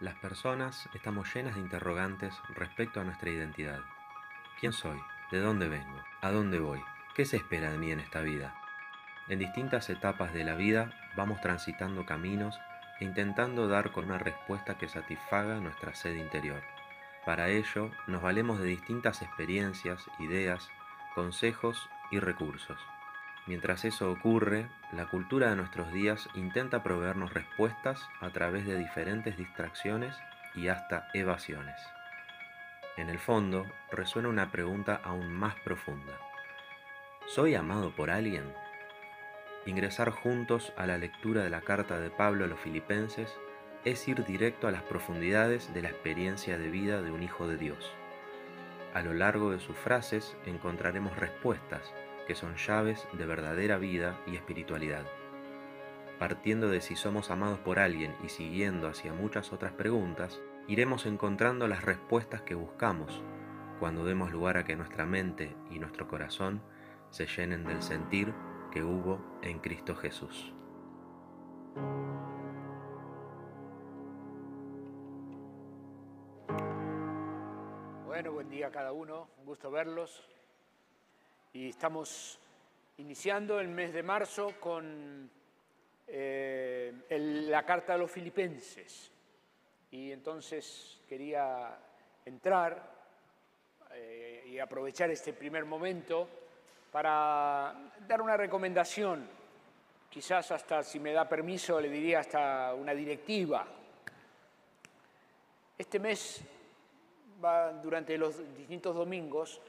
Las personas estamos llenas de interrogantes respecto a nuestra identidad. ¿Quién soy? ¿De dónde vengo? ¿A dónde voy? ¿Qué se espera de mí en esta vida? En distintas etapas de la vida vamos transitando caminos e intentando dar con una respuesta que satisfaga nuestra sed interior. Para ello nos valemos de distintas experiencias, ideas, consejos y recursos. Mientras eso ocurre, la cultura de nuestros días intenta proveernos respuestas a través de diferentes distracciones y hasta evasiones. En el fondo, resuena una pregunta aún más profunda. ¿Soy amado por alguien? Ingresar juntos a la lectura de la carta de Pablo a los filipenses es ir directo a las profundidades de la experiencia de vida de un hijo de Dios. A lo largo de sus frases encontraremos respuestas que son llaves de verdadera vida y espiritualidad. Partiendo de si somos amados por alguien y siguiendo hacia muchas otras preguntas, iremos encontrando las respuestas que buscamos cuando demos lugar a que nuestra mente y nuestro corazón se llenen del sentir que hubo en Cristo Jesús. Bueno, buen día a cada uno, un gusto verlos. Y estamos iniciando el mes de marzo con eh, la carta de los filipenses. Y entonces quería entrar eh, y aprovechar este primer momento para dar una recomendación, quizás hasta, si me da permiso, le diría hasta una directiva. Este mes durante los distintos domingos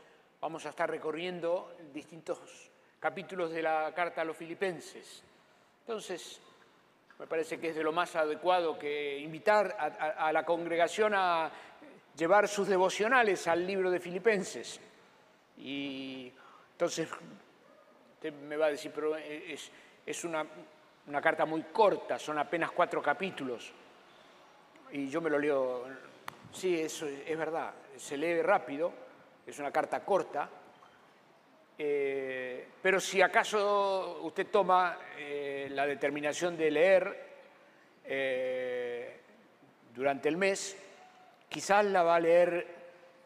vamos a estar recorriendo distintos capítulos de la carta a los filipenses. Entonces, me parece que es de lo más adecuado que invitar a, la congregación a llevar sus devocionales al libro de Filipenses. Y entonces, usted me va a decir, pero es, una carta muy corta, son apenas cuatro capítulos. Y yo me lo leo Sí, eso es verdad. Se lee rápido, es una carta corta, eh, pero si acaso usted toma eh, la determinación de leer eh, durante el mes, quizás la va a leer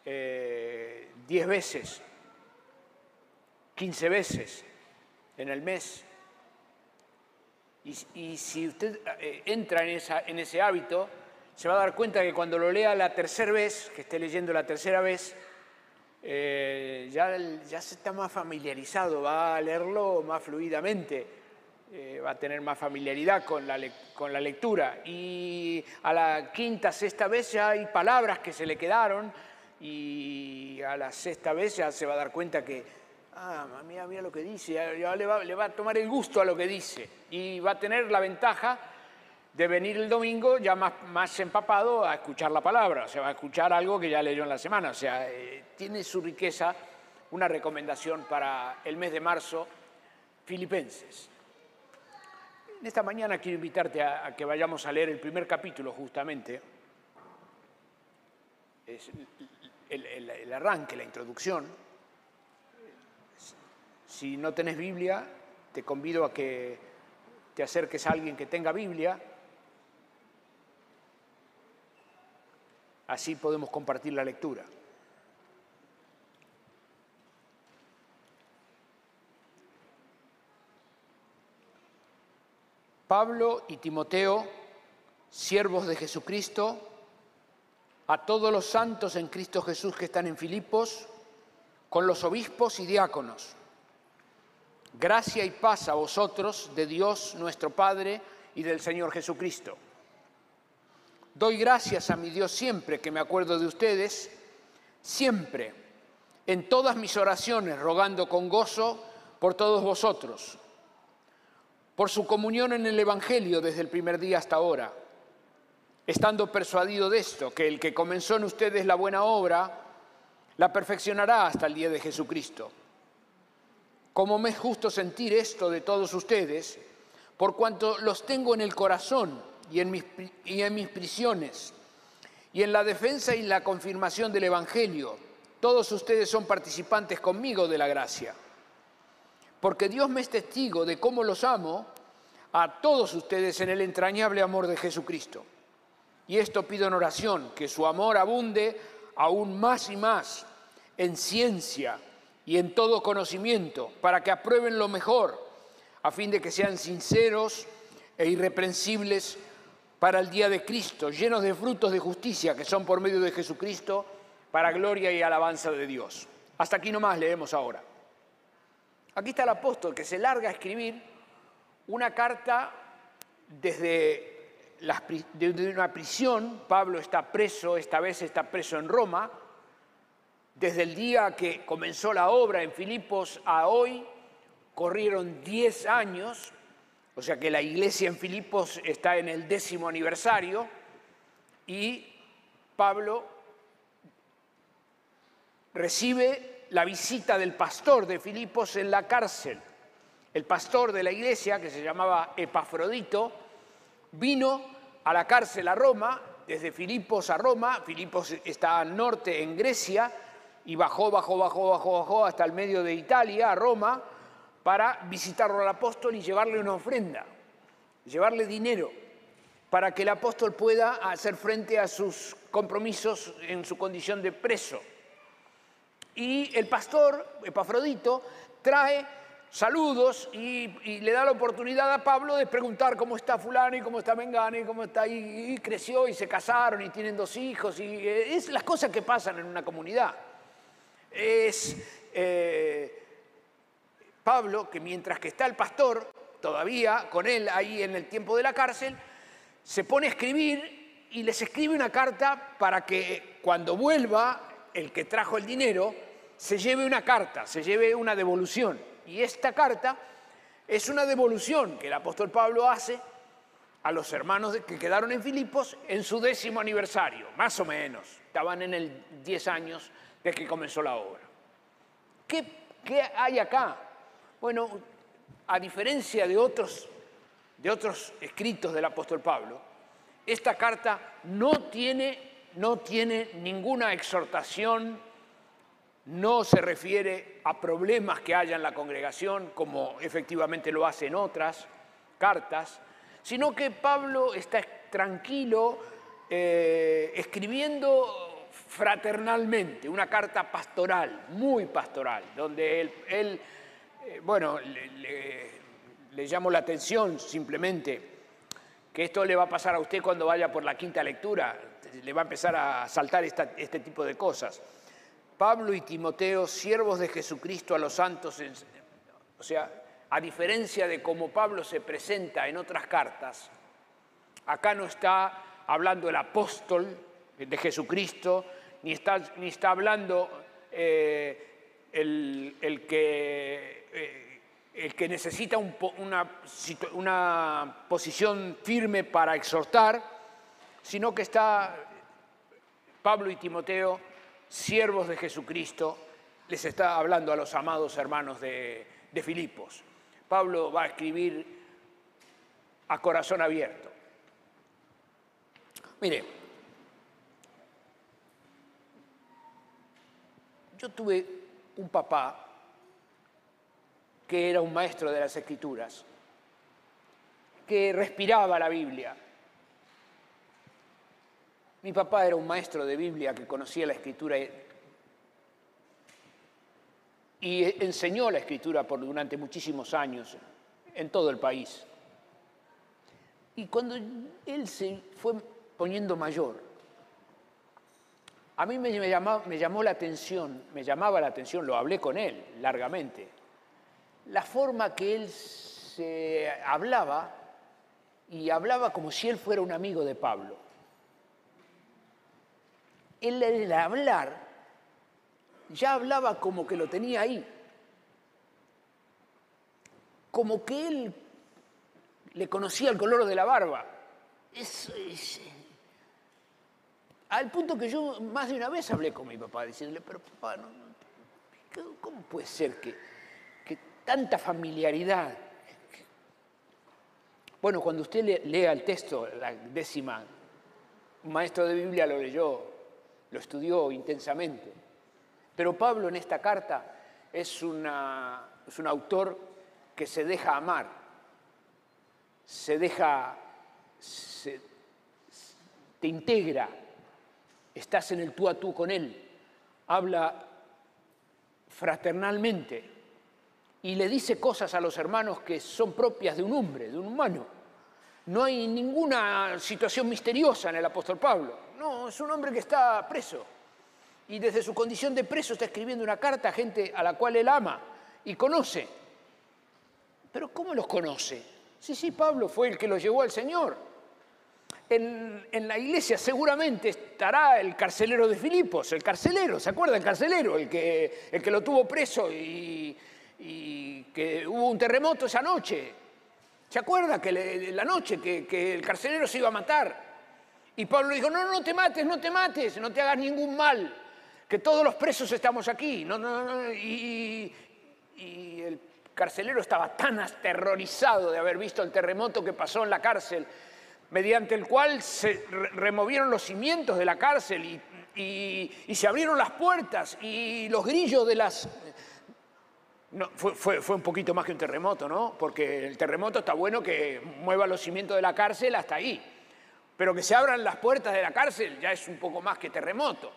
10 veces, 15 veces en el mes. Y, si usted entra en, en ese hábito, se va a dar cuenta que cuando lo lea la tercera vez, que esté leyendo la tercera vez, eh, ya, ya se está más familiarizado, va a leerlo más fluidamente, eh, va a tener más familiaridad con la, con la lectura. Y a la quinta, sexta vez ya hay palabras que se le quedaron y a la sexta vez ya se va a dar cuenta que, ah, mira, mira lo que dice, ya le va, le va a tomar el gusto a lo que dice y va a tener la ventaja de venir el domingo ya más, empapado a escuchar la palabra, o sea, a escuchar algo que ya leyó en la semana, o sea, eh, tiene su riqueza una recomendación para el mes de marzo, Filipenses. En esta mañana quiero invitarte a, que vayamos a leer el primer capítulo justamente, es el arranque, la introducción. Si no tenés Biblia, te convido a que te acerques a alguien que tenga Biblia Así podemos compartir la lectura. Pablo y Timoteo, siervos de Jesucristo, a todos los santos en Cristo Jesús que están en Filipos, con los obispos y diáconos. Gracia y paz a vosotros de Dios nuestro Padre y del Señor Jesucristo. Doy gracias a mi Dios siempre que me acuerdo de ustedes, siempre, en todas mis oraciones, rogando con gozo por todos vosotros, por su comunión en el Evangelio desde el primer día hasta ahora, estando persuadido de esto, que el que comenzó en ustedes la buena obra, la perfeccionará hasta el día de Jesucristo. Como me es justo sentir esto de todos ustedes, por cuanto los tengo en el corazón, y en, mis, y en mis prisiones, y en la defensa y la confirmación del Evangelio. Todos ustedes son participantes conmigo de la gracia. Porque Dios me es testigo de cómo los amo a todos ustedes en el entrañable amor de Jesucristo. Y esto pido en oración, que su amor abunde aún más y más en ciencia y en todo conocimiento, para que aprueben lo mejor, a fin de que sean sinceros e irreprensibles para el día de Cristo, llenos de frutos de justicia que son por medio de Jesucristo, para gloria y alabanza de Dios. Hasta aquí nomás leemos ahora. Aquí está el apóstol que se larga a escribir una carta desde, una prisión. Pablo está preso, esta vez está preso en Roma, desde el día que comenzó la obra en Filipos a hoy, corrieron 10 años, o sea que la iglesia en Filipos está en el décimo aniversario, y Pablo recibe la visita del pastor de Filipos en la cárcel. El pastor de la iglesia, que se llamaba Epafrodito, vino a la cárcel a Roma, desde Filipos a Roma, Filipos está al norte en Grecia, y bajó, bajó, bajó, bajó, bajó hasta el medio de Italia, a Roma, para visitarlo al apóstol y llevarle una ofrenda, llevarle dinero, para que el apóstol pueda hacer frente a sus compromisos en su condición de preso. Y el pastor, Epafrodito, trae saludos y, le da la oportunidad a Pablo de preguntar cómo está fulano y cómo está Mengano y cómo está y, y creció y se casaron y tienen dos hijos y eh, es las cosas que pasan en una comunidad es eh, Pablo, que mientras que está el pastor, todavía con él ahí en el tiempo de la cárcel, se pone a escribir y les escribe una carta para que cuando vuelva el que trajo el dinero, se lleve una carta, se lleve una devolución. Y esta carta es una devolución que el apóstol Pablo hace a los hermanos que quedaron en Filipos en su décimo aniversario, más o menos. Estaban en el 10 años desde que comenzó la obra. ¿Qué, hay acá? Bueno, a diferencia de otros, de otros escritos del apóstol Pablo, esta carta no tiene, no tiene ninguna exhortación, no se refiere a problemas que haya en la congregación, como efectivamente lo hace en otras cartas, sino que Pablo está tranquilo eh, escribiendo fraternalmente, una carta pastoral, muy pastoral, donde él, eh, bueno, le, llamo la atención simplemente que esto le va a pasar a usted cuando vaya por la quinta lectura, le va a empezar a saltar este tipo de cosas. Pablo y Timoteo, siervos de Jesucristo a los santos, o sea, a diferencia de cómo Pablo se presenta en otras cartas, acá no está hablando el apóstol de Jesucristo, ni está, ni está hablando eh, el, que, eh, el, que, necesita una, una posición firme para exhortar, sino que está Pablo y Timoteo, siervos de Jesucristo, les está hablando a los amados hermanos de, de Filipos. Pablo va a escribir a corazón abierto. Mire, Yo tuve un papá que era un maestro de las escrituras, que respiraba la Biblia. Mi papá era un maestro de Biblia que conocía la escritura y enseñó la escritura por durante muchísimos años en todo el país. Y cuando él se fue poniendo mayor, a mí me, llamó, la atención, me llamaba la atención, lo hablé con él largamente, la forma que él se hablaba y hablaba como si él fuera un amigo de Pablo. Él, el hablar, ya hablaba como que lo tenía ahí, como que él le conocía el color de la barba. Al punto que yo más de una vez hablé con mi papá, diciéndole, pero papá, ¿cómo puede ser que, tanta familiaridad? Bueno, cuando usted lea el texto, la décima, un maestro de Biblia lo leyó, lo estudió intensamente. Pero Pablo en esta carta es, un autor que se deja amar, se deja, te integra, estás en el tú a tú con Él, habla fraternalmente y le dice cosas a los hermanos que son propias de un hombre, de un humano. No hay ninguna situación misteriosa en el apóstol Pablo. No, es un hombre que está preso. Y desde su condición de preso está escribiendo una carta a gente a la cual él ama y conoce. Pero ¿cómo los conoce? Sí, sí, Pablo fue el que los llevó al Señor. En, la iglesia seguramente estará el carcelero de Filipos, el carcelero, ¿se acuerda el carcelero? El que, el que lo tuvo preso y, que hubo un terremoto esa noche. ¿Se acuerda que la noche que, el carcelero se iba a matar? Y Pablo dijo, no, no te mates, no te mates, no te hagas ningún mal, que todos los presos estamos aquí. No, no, y, y el carcelero estaba tan aterrorizado de haber visto el terremoto que pasó en la cárcel, mediante el cual se removieron los cimientos de la cárcel y, se abrieron las puertas y los grillos de las... No, fue, fue, un poquito más que un terremoto, ¿no? Porque el terremoto está bueno que mueva los cimientos de la cárcel hasta ahí, pero que se abran las puertas de la cárcel ya es un poco más que terremoto.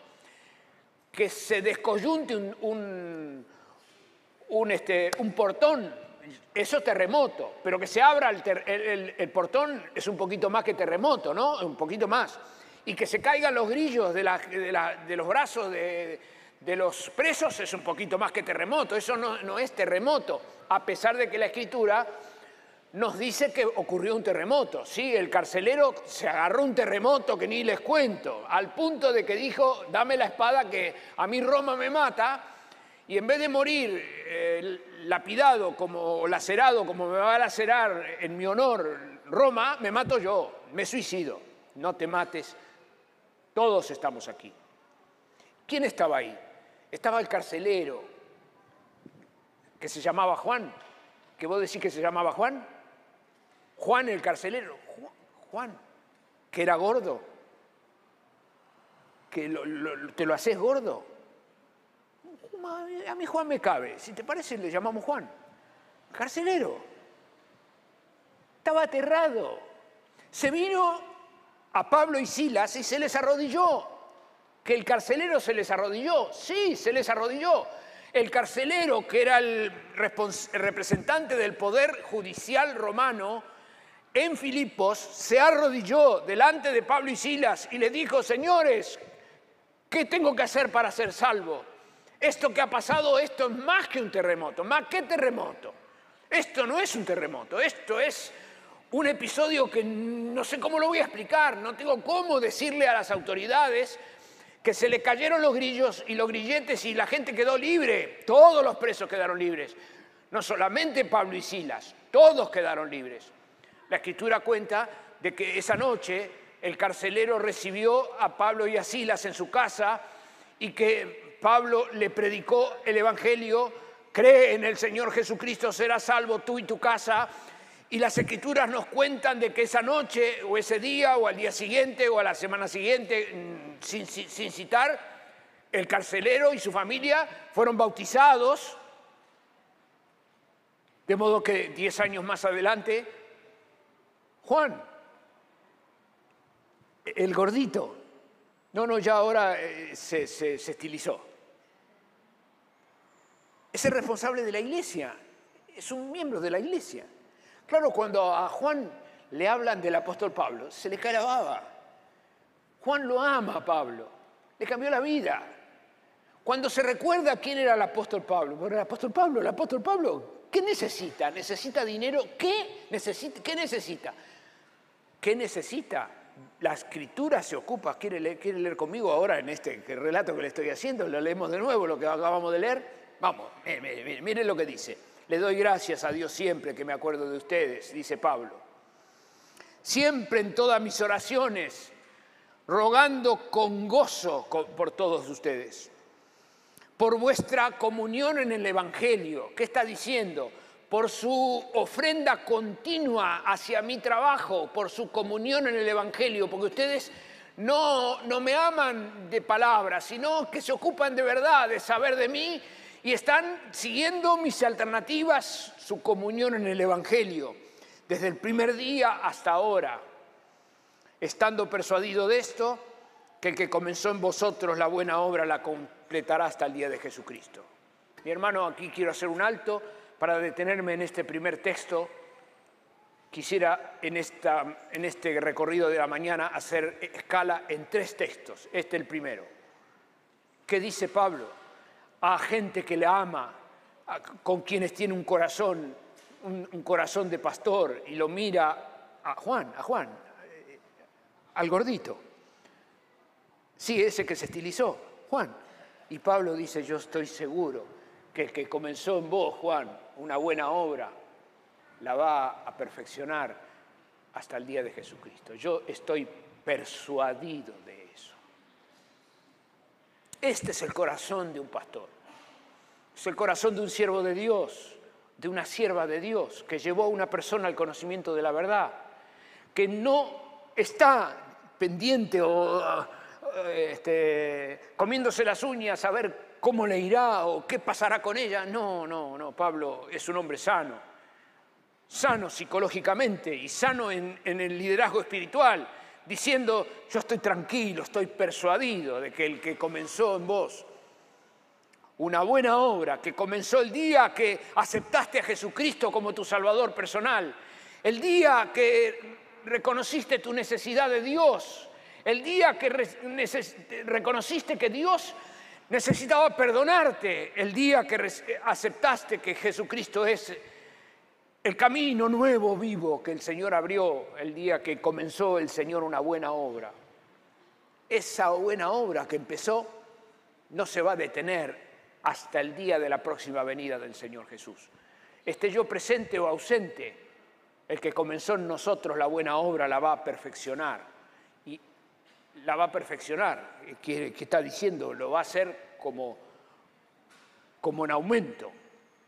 Que se descoyunte un un, este, un portón, eso es terremoto, pero que se abra el, portón es un poquito más que terremoto, ¿no? Un poquito más. Y que se caigan los grillos de, los brazos de, los presos es un poquito más que terremoto, eso no, es terremoto, a pesar de que la escritura nos dice que ocurrió un terremoto. Sí, el carcelero se agarró un terremoto que ni les cuento, al punto de que dijo, dame la espada que a mí Roma me mata, y en vez de morir eh, lapidado como lacerado, como me va a lacerar en mi honor Roma, me mato yo, me suicido. No te mates, todos estamos aquí. ¿Quién estaba ahí? Estaba el carcelero, que se llamaba Juan. ¿Que vos decís que se llamaba Juan? Juan el carcelero. Juan, que era gordo. Que te lo haces gordo a mí Juan me cabe. Si te parece, le llamamos Juan. Carcelero. Estaba aterrado. Se vino a Pablo y Silas y se les arrodilló. Que el carcelero se les arrodilló. Sí, se les arrodilló. El carcelero, que era el representante del poder judicial romano, en Filipos se arrodilló delante de Pablo y Silas y le dijo, señores, ¿qué tengo que hacer para ser salvo? Esto que ha pasado, esto es más que un terremoto, más que terremoto. Esto no es un terremoto, esto es un episodio que no sé cómo lo voy a explicar, no tengo cómo decirle a las autoridades que se le cayeron los grillos y los grilletes y la gente quedó libre, todos los presos quedaron libres, no solamente Pablo y Silas, todos quedaron libres. La escritura cuenta de que esa noche el carcelero recibió a Pablo y a Silas en su casa y que Pablo le predicó el Evangelio, cree en el Señor Jesucristo, serás salvo tú y tu casa. Y las escrituras nos cuentan de que esa noche o ese día o al día siguiente o a la semana siguiente, mm, sin, citar, el carcelero y su familia fueron bautizados. De modo que diez años más adelante, Juan, el gordito, no, no, ya ahora eh, se, estilizó. Es el responsable de la iglesia, es un miembro de la iglesia. Claro, cuando a Juan le hablan del apóstol Pablo, se le cae la baba. Juan lo ama a Pablo, le cambió la vida. Cuando se recuerda quién era el apóstol Pablo, bueno, el apóstol Pablo, el apóstol Pablo, ¿qué necesita? ¿Necesita dinero? ¿Qué necesita? ¿Qué necesita? ¿Qué necesita? la escritura se ocupa, ¿quiere leer, quiere leer conmigo ahora en este relato que le estoy haciendo? Lo leemos de nuevo, lo que acabamos de leer. Vamos, miren lo que dice. Le doy gracias a Dios siempre que me acuerdo de ustedes, dice Pablo. Siempre en todas mis oraciones, rogando con gozo por todos ustedes, por vuestra comunión en el Evangelio. ¿Qué está diciendo? por su ofrenda continua hacia mi trabajo, por su comunión en el Evangelio, porque ustedes no, no me aman de palabras, sino que se ocupan de verdad, de saber de mí y están siguiendo mis alternativas, su comunión en el Evangelio, desde el primer día hasta ahora. estando persuadido de esto, que el que comenzó en vosotros la buena obra la completará hasta el día de Jesucristo. Mi hermano, aquí quiero hacer un alto para detenerme en este primer texto. Quisiera en, esta, en este recorrido de la mañana hacer escala en tres textos. Este es el primero. ¿Qué dice Pablo? A gente que le ama, con quienes tiene un corazón, un, corazón de pastor y lo mira a Juan, a Juan, eh, al gordito. Sí, ese que se estilizó, Juan. Y Pablo dice, yo estoy seguro que el que comenzó en vos, Juan, una buena obra, la va a perfeccionar hasta el día de Jesucristo. Yo estoy persuadido de eso. Este es el corazón de un pastor. Es el corazón de un siervo de Dios, de una sierva de Dios, que llevó a una persona al conocimiento de la verdad, que no está pendiente o este, comiéndose las uñas a ver cómo le irá o qué pasará con ella. No, no, no, Pablo es un hombre sano, sano psicológicamente y sano en el liderazgo espiritual, diciendo, yo estoy tranquilo, estoy persuadido de que el que comenzó en vos una buena obra, que comenzó el día que aceptaste a Jesucristo como tu Salvador personal, el día que reconociste tu necesidad de Dios, el día que reconociste que Dios necesitaba perdonarte, el día que aceptaste que Jesucristo es el camino nuevo, vivo que el Señor abrió, el día que comenzó el Señor una buena obra. Esa buena obra que empezó no se va a detener hasta el día de la próxima venida del Señor Jesús. Esté yo presente o ausente, el que comenzó en nosotros la buena obra la va a perfeccionar la va a perfeccionar. ¿Qué, está diciendo? Lo va a hacer como, como en aumento,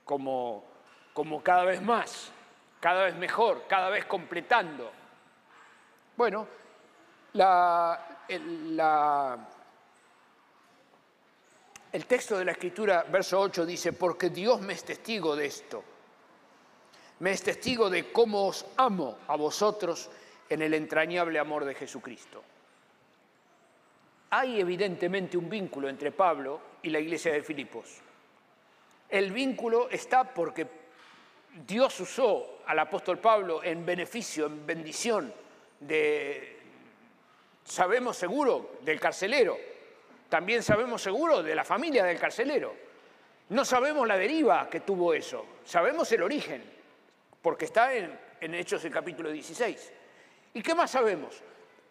como, como cada vez más, cada vez mejor, cada vez completando. Bueno, la, el texto de la Escritura, verso 8, dice, porque Dios me es testigo de esto, me es testigo de cómo os amo a vosotros en el entrañable amor de Jesucristo. Hay evidentemente un vínculo entre Pablo y la iglesia de Filipos. El vínculo está porque Dios usó al apóstol Pablo en beneficio, en bendición de, sabemos seguro, del carcelero. También sabemos seguro de la familia del carcelero. No sabemos la deriva que tuvo eso, sabemos el origen, porque está en, Hechos el capítulo 16. ¿Y qué más sabemos?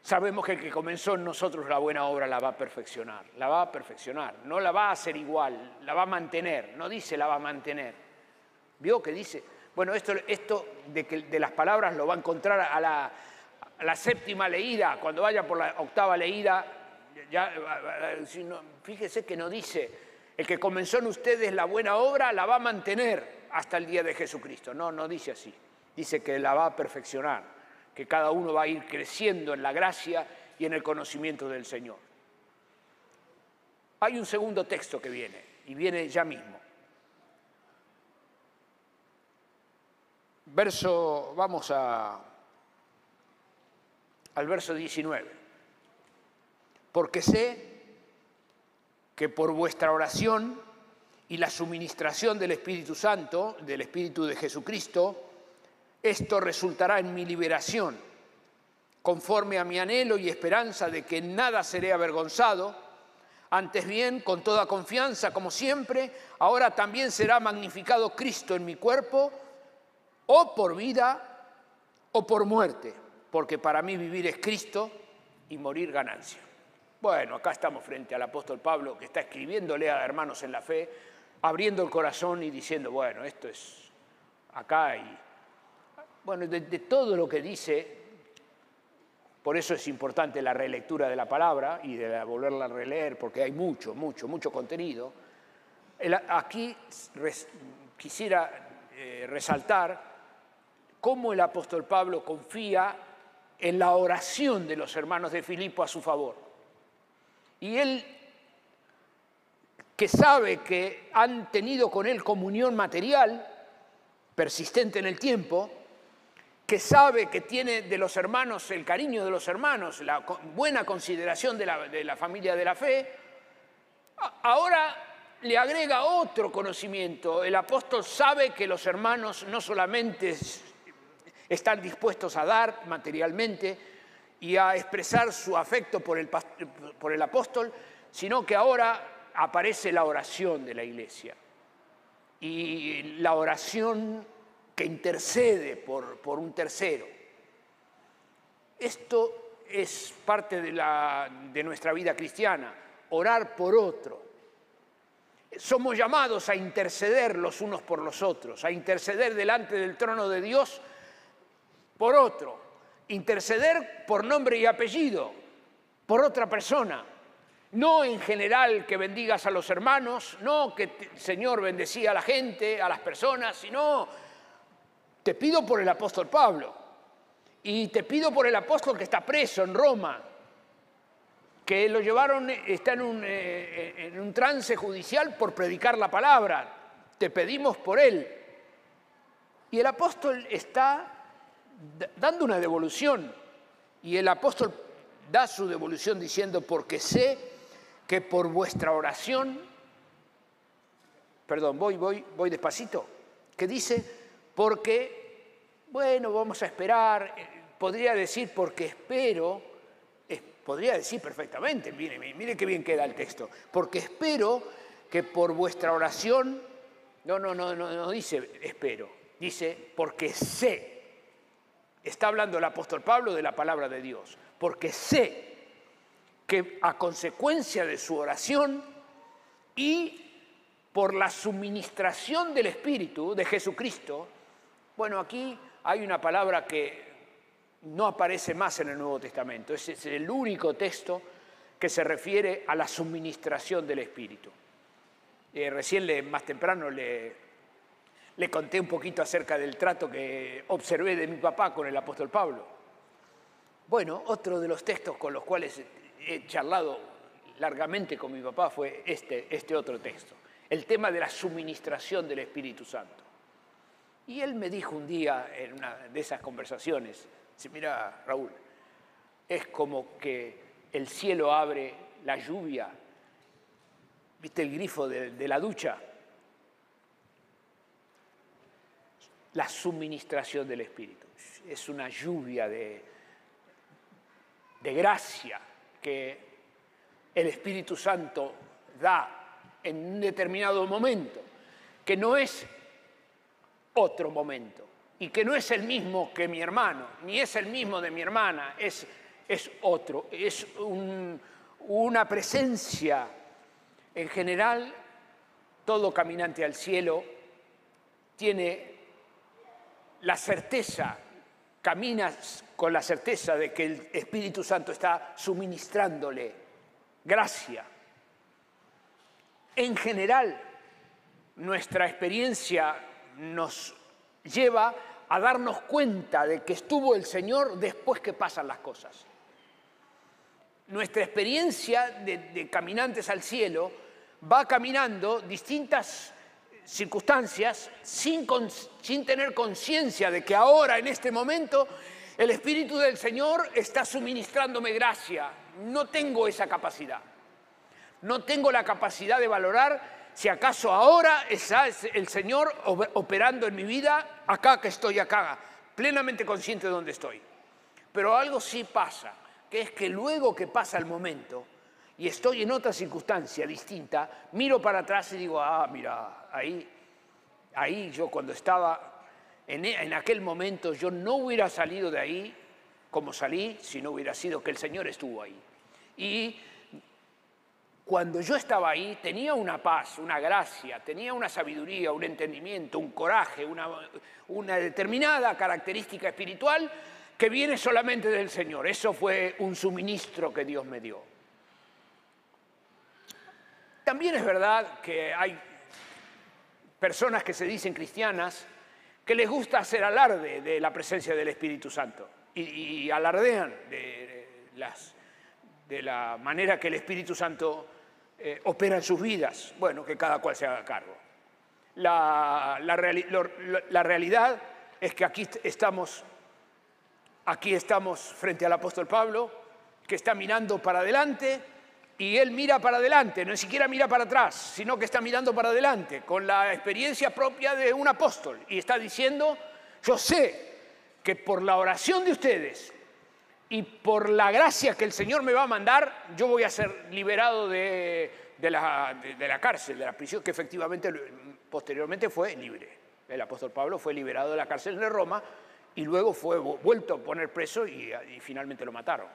sabemos que el que comenzó en nosotros la buena obra la va a perfeccionar, la va a perfeccionar, no la va a hacer igual, la va a mantener, no dice la va a mantener. ¿Vio que dice? Bueno, esto, esto de, que, de las palabras lo va a encontrar a la, séptima leída, cuando vaya por la octava leída, fíjese que no dice, el que comenzó en ustedes la buena obra la va a mantener hasta el día de Jesucristo. No, no dice así, dice que la va a perfeccionar que cada uno va a ir creciendo en la gracia y en el conocimiento del Señor. Hay un segundo texto que viene, y viene ya mismo. Verso, vamos a, al verso 19. Porque sé que por vuestra oración y la suministración del Espíritu Santo, del Espíritu de Jesucristo, esto resultará en mi liberación, conforme a mi anhelo y esperanza de que nada seré avergonzado, antes bien, con toda confianza, como siempre, ahora también será magnificado Cristo en mi cuerpo, o por vida o por muerte, porque para mí vivir es Cristo y morir ganancia. Bueno, acá estamos frente al apóstol Pablo que está escribiéndole a hermanos en la fe, abriendo el corazón y diciendo, bueno, esto es acá y bueno, de, todo lo que dice, por eso es importante la relectura de la palabra y de volverla a releer, porque hay mucho, mucho, mucho contenido. aquí quisiera eh, resaltar cómo el apóstol Pablo confía en la oración de los hermanos de Filipo a su favor. Y él, que sabe que han tenido con él comunión material, persistente en el tiempo, que sabe que tiene de los hermanos el cariño de los hermanos, la buena consideración de la, de la familia de la fe, ahora le agrega otro conocimiento. El apóstol sabe que los hermanos no solamente están dispuestos a dar materialmente y a expresar su afecto por el, por el apóstol, sino que ahora aparece la oración de la iglesia. Y la oración que intercede por, por un tercero. Esto es parte de, la, de nuestra vida cristiana, orar por otro. Somos llamados a interceder los unos por los otros, a interceder delante del trono de Dios por otro, interceder por nombre y apellido, por otra persona. No en general que bendigas a los hermanos, no que el Señor bendecía a la gente, a las personas, sino te pido por el apóstol Pablo y te pido por el apóstol que está preso en Roma, que lo llevaron, está en un, eh, en un trance judicial por predicar la palabra. Te pedimos por él. Y el apóstol está dando una devolución. Y el apóstol da su devolución diciendo, porque sé que por vuestra oración, perdón, voy, voy, voy despacito, que dice, porque, bueno, vamos a esperar, eh, podría decir porque espero, podría decir perfectamente, mire, mire qué bien queda el texto, porque espero que por vuestra oración, no, no, no, no, no dice espero, dice porque sé Está hablando el apóstol Pablo de la palabra de Dios, porque sé que a consecuencia de su oración y por la suministración del Espíritu de Jesucristo, bueno, aquí hay una palabra que no aparece más en el Nuevo Testamento, es el único texto que se refiere a la suministración del Espíritu. Eh, recién más temprano le, le conté un poquito acerca del trato que observé de mi papá con el apóstol Pablo. Bueno, otro de los textos con los cuales he charlado largamente con mi papá fue este, este otro texto, el tema de la suministración del Espíritu Santo. Y él me dijo un día en una de esas conversaciones, mira Raúl, es como que el cielo abre la lluvia, viste el grifo de la ducha, la suministración del Espíritu. Es una lluvia de, de gracia que el Espíritu Santo da en un determinado momento, que no es otro momento y que no es el mismo que mi hermano, ni es el mismo de mi hermana, es, es otro, es una presencia. En general, todo caminante al cielo tiene la certeza, caminas con la certeza de que el Espíritu Santo está suministrándole gracia. En general, nuestra experiencia nos lleva a darnos cuenta de que estuvo el Señor después que pasan las cosas. Nuestra experiencia de, de caminantes al cielo va caminando distintas circunstancias sin, sin tener conciencia de que ahora, en este momento, el Espíritu del Señor está suministrándome gracia. No tengo esa capacidad. No tengo la capacidad de valorar si acaso ahora está el Señor operando en mi vida, acá que estoy acá, plenamente consciente de dónde estoy. Pero algo sí pasa, que es que luego que pasa el momento, y estoy en otra circunstancia distinta, miro para atrás y digo, ah, mira, ahí, ahí yo cuando estaba en, en aquel momento, yo no hubiera salido de ahí como salí si no hubiera sido que el Señor estuvo ahí. Y cuando yo estaba ahí tenía una paz, una gracia, tenía una sabiduría, un entendimiento, un coraje, una, una, determinada característica espiritual que viene solamente del Señor. Eso fue un suministro que Dios me dio. También es verdad que hay personas que se dicen cristianas que les gusta hacer alarde de la presencia del Espíritu Santo y, alardean de, la manera que el Espíritu Santo eh, opera en sus vidas. Bueno, que cada cual se haga cargo. La, la realidad es que aquí estamos Aquí estamos frente al apóstol Pablo, que está mirando para adelante y él mira para adelante, no siquiera mira para atrás, sino que está mirando para adelante, con la experiencia propia de un apóstol. Y está diciendo, yo sé que por la oración de ustedes y por la gracia que el Señor me va a mandar, yo voy a ser liberado de, la, de la, cárcel, de la prisión, que efectivamente posteriormente fue libre. El apóstol Pablo fue liberado de la cárcel de Roma y luego fue vuelto a poner preso y finalmente lo mataron.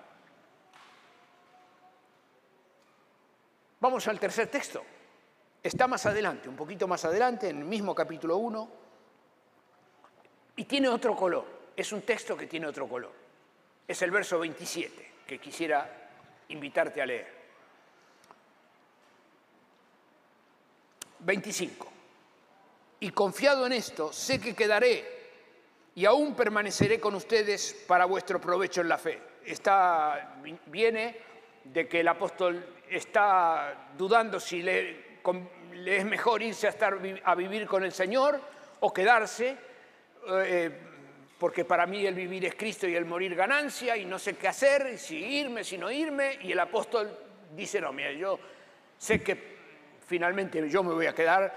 Vamos al tercer texto. Está más adelante, un poquito más adelante, en el mismo capítulo 1, y tiene otro color. Es un texto que tiene otro color. Es el verso 27 que quisiera invitarte a leer. 25. Y confiado en esto, sé que quedaré y aún permaneceré con ustedes para vuestro provecho en la fe. Está, viene de que el apóstol está dudando si le, es mejor irse a, estar, a vivir con el Señor o quedarse, eh, porque para mí el vivir es Cristo y el morir ganancia y no sé qué hacer, si irme, si no irme, y el apóstol dice, no, mira, yo sé que finalmente yo me voy a quedar,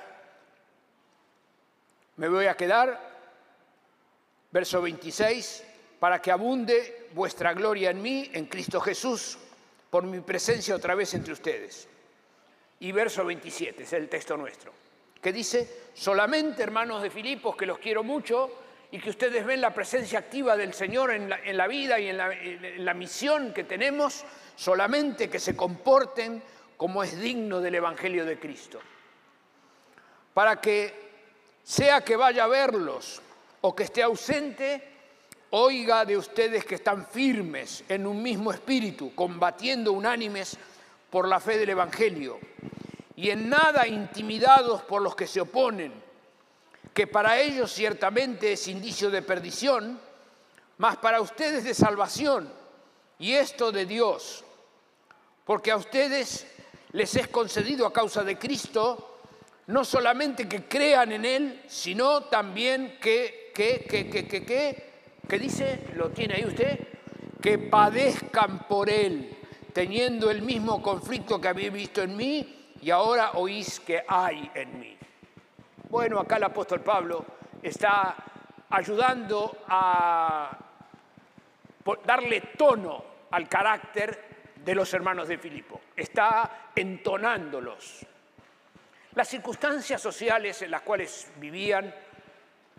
me voy a quedar, verso 26, para que abunde vuestra gloria en mí, en Cristo Jesús por mi presencia otra vez entre ustedes. Y verso 27 es el texto nuestro, que dice, solamente hermanos de Filipos, que los quiero mucho y que ustedes ven la presencia activa del Señor en la, vida y en la, en la misión que tenemos, solamente que se comporten como es digno del Evangelio de Cristo. Para que sea que vaya a verlos o que esté ausente, Oiga de ustedes que están firmes en un mismo espíritu, combatiendo unánimes por la fe del Evangelio, y en nada intimidados por los que se oponen, que para ellos ciertamente es indicio de perdición, mas para ustedes de salvación, y esto de Dios, porque a ustedes les es concedido a causa de Cristo, no solamente que crean en Él, sino también que, que, que, que, que, que ¿Qué dice? ¿Lo tiene ahí usted? Que padezcan por él, teniendo el mismo conflicto que habéis visto en mí y ahora oís que hay en mí. Bueno, acá el apóstol Pablo está ayudando a darle tono al carácter de los hermanos de Filipo. Está entonándolos. Las circunstancias sociales en las cuales vivían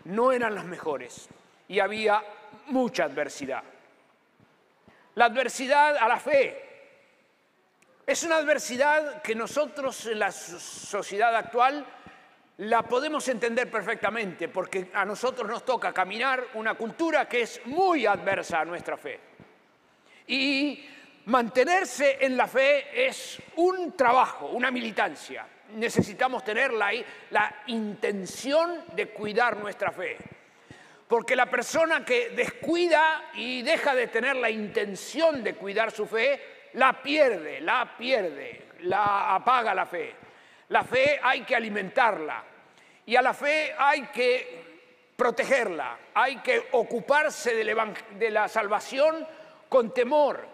no eran las mejores y había mucha adversidad. La adversidad a la fe es una adversidad que nosotros en la sociedad actual la podemos entender perfectamente, porque a nosotros nos toca caminar una cultura que es muy adversa a nuestra fe. Y mantenerse en la fe es un trabajo, una militancia. Necesitamos tener la, la intención de cuidar nuestra fe. Porque la persona que descuida y deja de tener la intención de cuidar su fe, la pierde, la pierde, la apaga la fe. La fe hay que alimentarla y a la fe hay que protegerla, hay que ocuparse de la salvación con temor,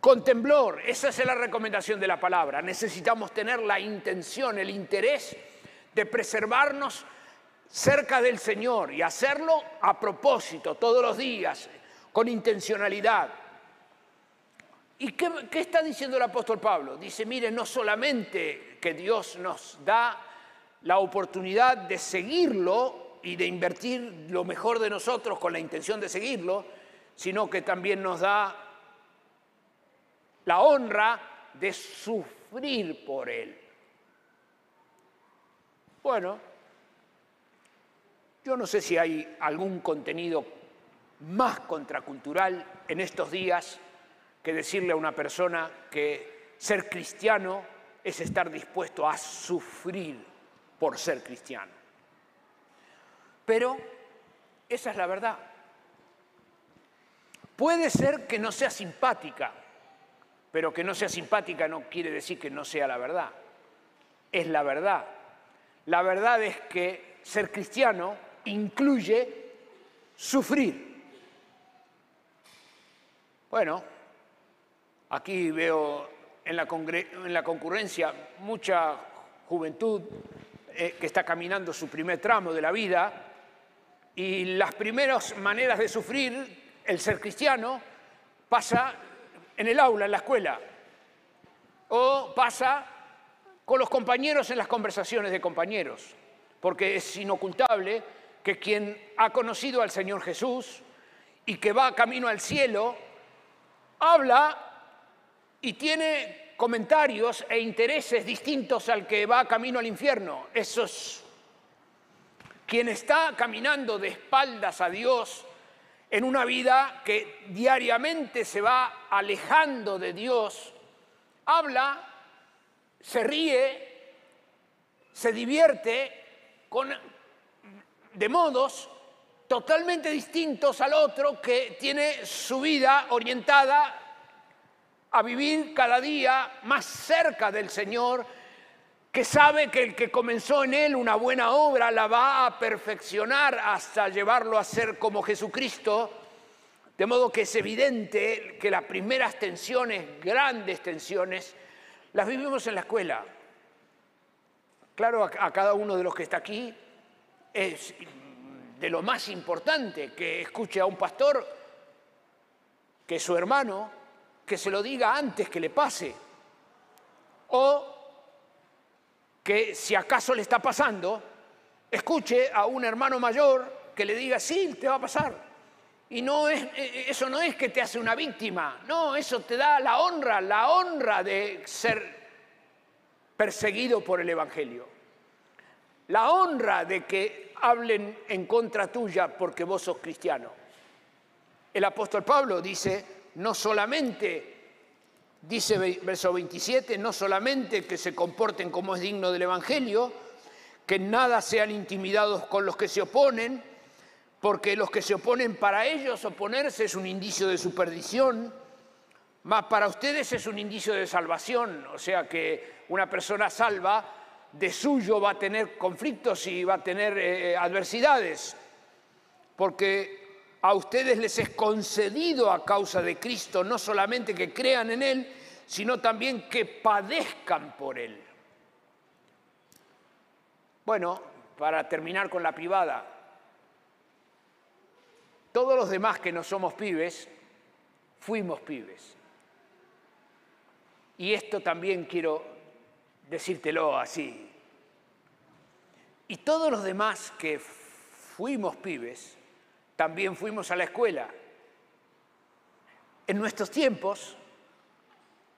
con temblor. Esa es la recomendación de la palabra. Necesitamos tener la intención, el interés de preservarnos cerca del Señor y hacerlo a propósito, todos los días, con intencionalidad. ¿Y qué, está diciendo el apóstol Pablo? Dice, mire, no solamente que Dios nos da la oportunidad de seguirlo y de invertir lo mejor de nosotros con la intención de seguirlo, sino que también nos da la honra de sufrir por Él. Bueno, yo no sé si hay algún contenido más contracultural en estos días que decirle a una persona que ser cristiano es estar dispuesto a sufrir por ser cristiano. Pero esa es la verdad. Puede ser que no sea simpática, pero que no sea simpática no quiere decir que no sea la verdad. Es la verdad. La verdad es que ser cristiano incluye sufrir. Bueno, aquí veo en la, en la concurrencia mucha juventud eh, que está caminando su primer tramo de la vida y las primeras maneras de sufrir el ser cristiano pasa en el aula, en la escuela, o pasa con los compañeros en las conversaciones de compañeros, porque es inocultable que quien ha conocido al Señor Jesús y que va camino al cielo, habla y tiene comentarios e intereses distintos al que va camino al infierno. Eso es quien está caminando de espaldas a Dios en una vida que diariamente se va alejando de Dios, habla, se ríe, se divierte con, de modos totalmente distintos al otro que tiene su vida orientada a vivir cada día más cerca del Señor, que sabe que el que comenzó en él una buena obra la va a perfeccionar hasta llevarlo a ser como Jesucristo. De modo que es evidente que las primeras tensiones, grandes tensiones, las vivimos en la escuela. Claro, a, cada uno de los que está aquí es de lo más importante que escuche a un pastor que su hermano que se lo diga antes que le pase. O que si acaso le está pasando, escuche a un hermano mayor que le diga, sí, te va a pasar. Y no es, eh, eso no es que te hace una víctima, no, eso te da la honra, la honra de ser perseguido por el Evangelio. La honra de que hablen en contra tuya porque vos sos cristiano. El apóstol Pablo dice, no solamente, dice verso 27, no solamente que se comporten como es digno del Evangelio, que nada sean intimidados con los que se oponen, porque los que se oponen para ellos oponerse es un indicio de su perdición, más para ustedes es un indicio de salvación, o sea que una persona salva de suyo va a tener conflictos y va a tener eh, adversidades, porque a ustedes les es concedido a causa de Cristo no solamente que crean en Él, sino también que padezcan por Él. Bueno, para terminar con la privada, todos los demás que no somos pibes, fuimos pibes. Y esto también quiero decírtelo así. Y todos los demás que fuimos pibes, también fuimos a la escuela. En nuestros tiempos,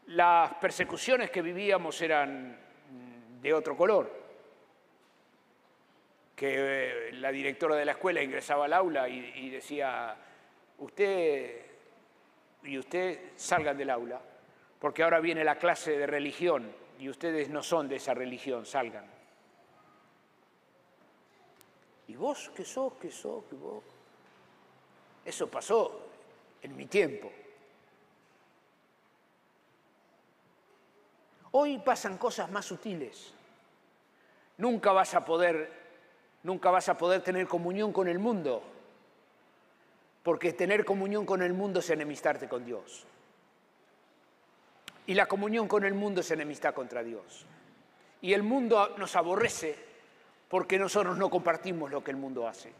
las persecuciones que vivíamos eran de otro color. Que eh, la directora de la escuela ingresaba al aula y, decía, usted y usted salgan del aula, porque ahora viene la clase de religión y ustedes no son de esa religión, salgan. ¿Y vos qué sos? ¿Qué sos? ¿Qué vos? Eso pasó en mi tiempo. Hoy pasan cosas más sutiles. Nunca vas a poder, nunca vas a poder tener comunión con el mundo, porque tener comunión con el mundo es enemistarte con Dios. Y la comunión con el mundo es enemistad contra Dios. Y el mundo nos aborrece porque nosotros no compartimos lo que el mundo hace.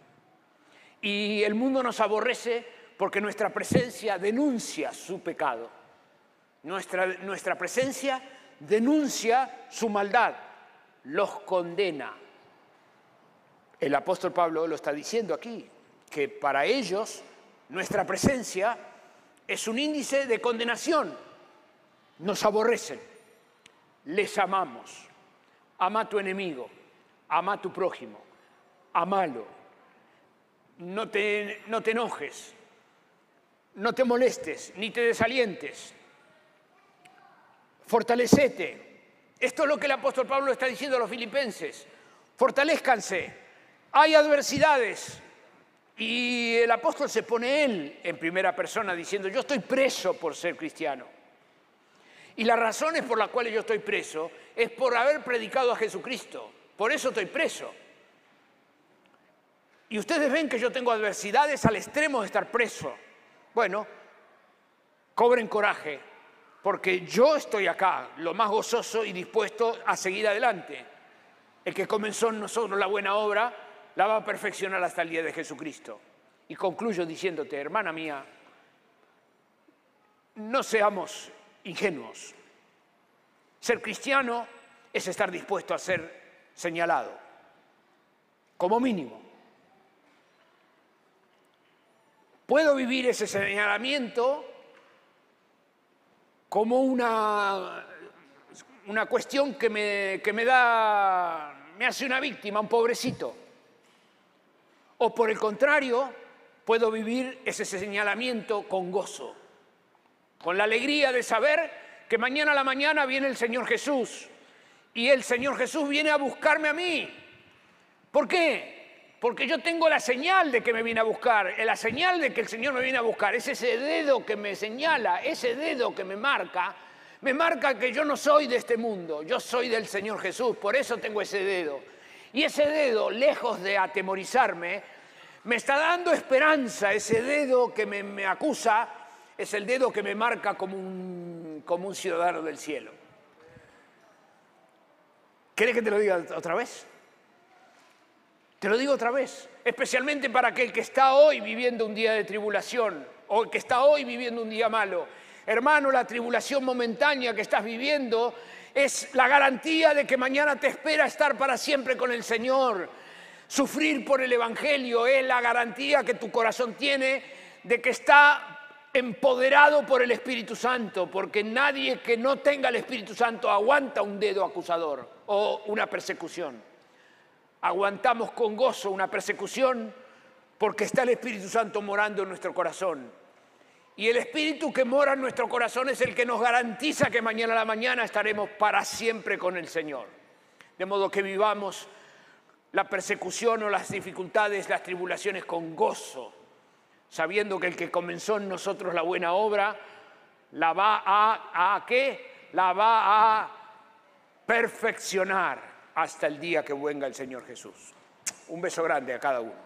Y el mundo nos aborrece porque nuestra presencia denuncia su pecado. Nuestra, nuestra presencia denuncia su maldad, los condena. El apóstol Pablo lo está diciendo aquí, que para ellos nuestra presencia es un índice de condenación. Nos aborrecen, les amamos. Ama a tu enemigo, ama a tu prójimo, amalo no te, no te enojes, no te molestes, ni te desalientes. Fortalecete. Esto es lo que el apóstol Pablo está diciendo a los filipenses. Fortalezcanse. Hay adversidades. Y el apóstol se pone él en primera persona diciendo, yo estoy preso por ser cristiano. Y las razones por las cuales yo estoy preso es por haber predicado a Jesucristo. Por eso estoy preso. Y ustedes ven que yo tengo adversidades al extremo de estar preso. Bueno, cobren coraje, porque yo estoy acá, lo más gozoso y dispuesto a seguir adelante. El que comenzó en nosotros la buena obra, la va a perfeccionar hasta el día de Jesucristo. Y concluyo diciéndote, hermana mía, no seamos ingenuos. Ser cristiano es estar dispuesto a ser señalado, como mínimo. Puedo vivir ese señalamiento como una, una cuestión que me, que me da, me hace una víctima, un pobrecito. O por el contrario, puedo vivir ese señalamiento con gozo, con la alegría de saber que mañana a la mañana viene el Señor Jesús y el Señor Jesús viene a buscarme a mí. ¿Por qué? Porque yo tengo la señal de que me viene a buscar, la señal de que el Señor me viene a buscar, es ese dedo que me señala, ese dedo que me marca, me marca que yo no soy de este mundo, yo soy del Señor Jesús, por eso tengo ese dedo. Y ese dedo, lejos de atemorizarme, me está dando esperanza, ese dedo que me, acusa, es el dedo que me marca como un, como un ciudadano del cielo. ¿Quieres que te lo diga otra vez? Te lo digo otra vez, especialmente para aquel que está hoy viviendo un día de tribulación o el que está hoy viviendo un día malo. Hermano, la tribulación momentánea que estás viviendo es la garantía de que mañana te espera estar para siempre con el Señor. Sufrir por el Evangelio es la garantía que tu corazón tiene de que está empoderado por el Espíritu Santo, porque nadie que no tenga el Espíritu Santo aguanta un dedo acusador o una persecución aguantamos con gozo una persecución porque está el Espíritu Santo morando en nuestro corazón. Y el Espíritu que mora en nuestro corazón es el que nos garantiza que mañana a la mañana estaremos para siempre con el Señor. De modo que vivamos la persecución o las dificultades, las tribulaciones con gozo, sabiendo que el que comenzó en nosotros la buena obra, la va a, ¿a qué? La va a perfeccionar hasta el día que venga el Señor Jesús. Un beso grande a cada uno.